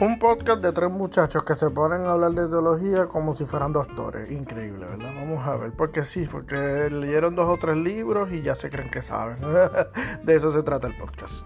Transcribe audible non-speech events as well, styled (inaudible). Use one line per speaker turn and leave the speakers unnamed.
Un podcast de tres muchachos que se ponen a hablar de teología como si fueran doctores. Increíble, ¿verdad? Vamos a ver. Porque sí, porque leyeron dos o tres libros y ya se creen que saben. (laughs) de eso se trata el podcast.